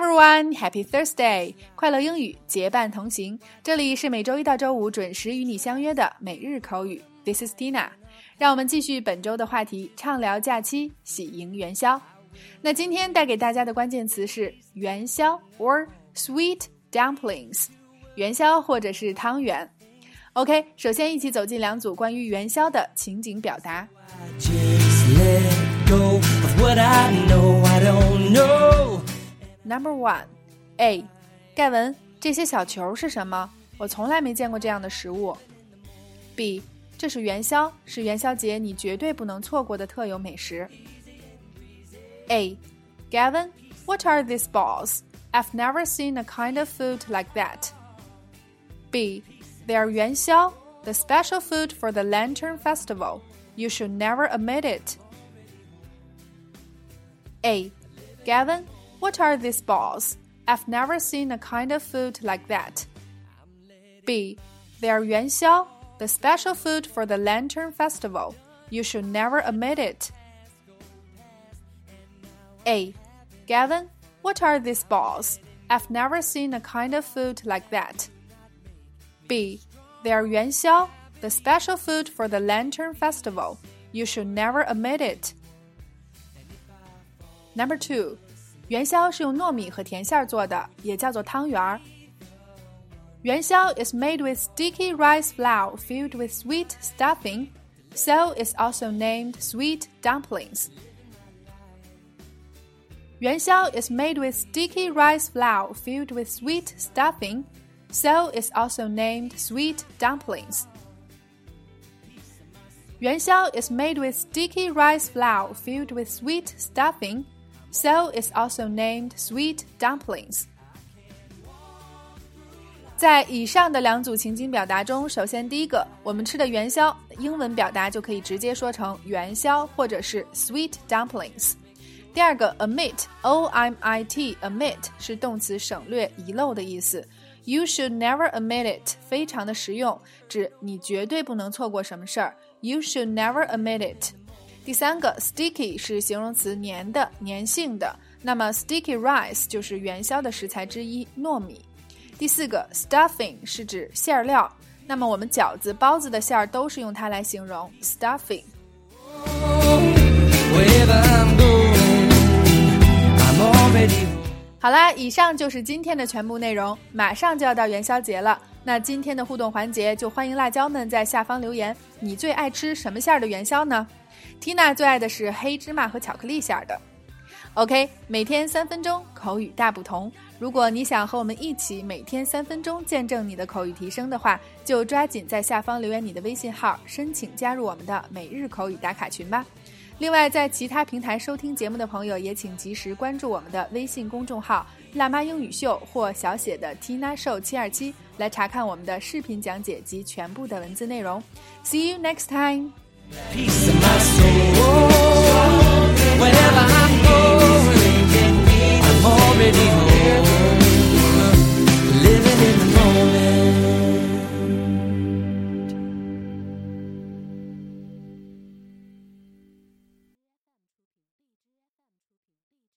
everyone, Happy Thursday! 快乐英语结伴同行。这里是每周一到周五准时与你相约的每日口语。This is Tina。让我们继续本周的话题，畅聊假期，喜迎元宵。那今天带给大家的关键词是元宵 or sweet dumplings，元宵或者是汤圆。OK，首先一起走进两组关于元宵的情景表达。Number one, A，盖文，这些小球是什么？我从来没见过这样的食物。B，这是元宵，是元宵节你绝对不能错过的特有美食。A, Gavin, what are these balls? I've never seen a kind of food like that. B, they are yuan xiao, the special food for the Lantern Festival. You should never omit it. A, Gavin, what are these balls? I've never seen a kind of food like that. B, they are yuan xiao, the special food for the Lantern Festival. You should never omit it. A. Gavin, what are these balls? I've never seen a kind of food like that. B. They are yuan xiao, the special food for the Lantern Festival. You should never omit it. Number two，元宵是用糯米和甜馅儿做的，也叫做汤圆儿。元宵 is made with sticky rice flour filled with sweet stuffing, so it's also named sweet dumplings. Yuan xiao is made with sticky rice flour filled with sweet stuffing, so it's also named sweet dumplings. Yuan xiao is made with sticky rice flour filled with sweet stuffing, so it's also named sweet dumplings. 在以上的两组情景表达中，首先第一个，我们吃的元宵，英文表达就可以直接说成元宵或者是 sweet dumplings。第二个 omit，o m i t，omit 是动词省略、遗漏的意思。You should never omit it，非常的实用，指你绝对不能错过什么事儿。You should never omit it。 第三个 sticky 是形容词，粘的、粘性的。那么 sticky rice 就是元宵的食材之一，糯米。第四个 stuffing 是指馅料。那么我们饺子、包子的馅儿都是用它来形容 stuffing。好啦，以上就是今天的全部内容。马上就要到元宵节了，那今天的互动环节就欢迎辣椒们在下方留言，你最爱吃什么馅儿的元宵呢？Tina 最爱的是黑芝麻和巧克力馅儿的。OK，每天三分钟，口语大不同。如果你想和我们一起每天三分钟见证你的口语提升的话，就抓紧在下方留言你的微信号，申请加入我们的每日口语打卡群吧。另外，在其他平台收听节目的朋友，也请及时关注我们的微信公众号“辣妈英语秀”或小写的 Tina Show 七二七，来查看我们的视频讲解及全部的文字内容。See you next time.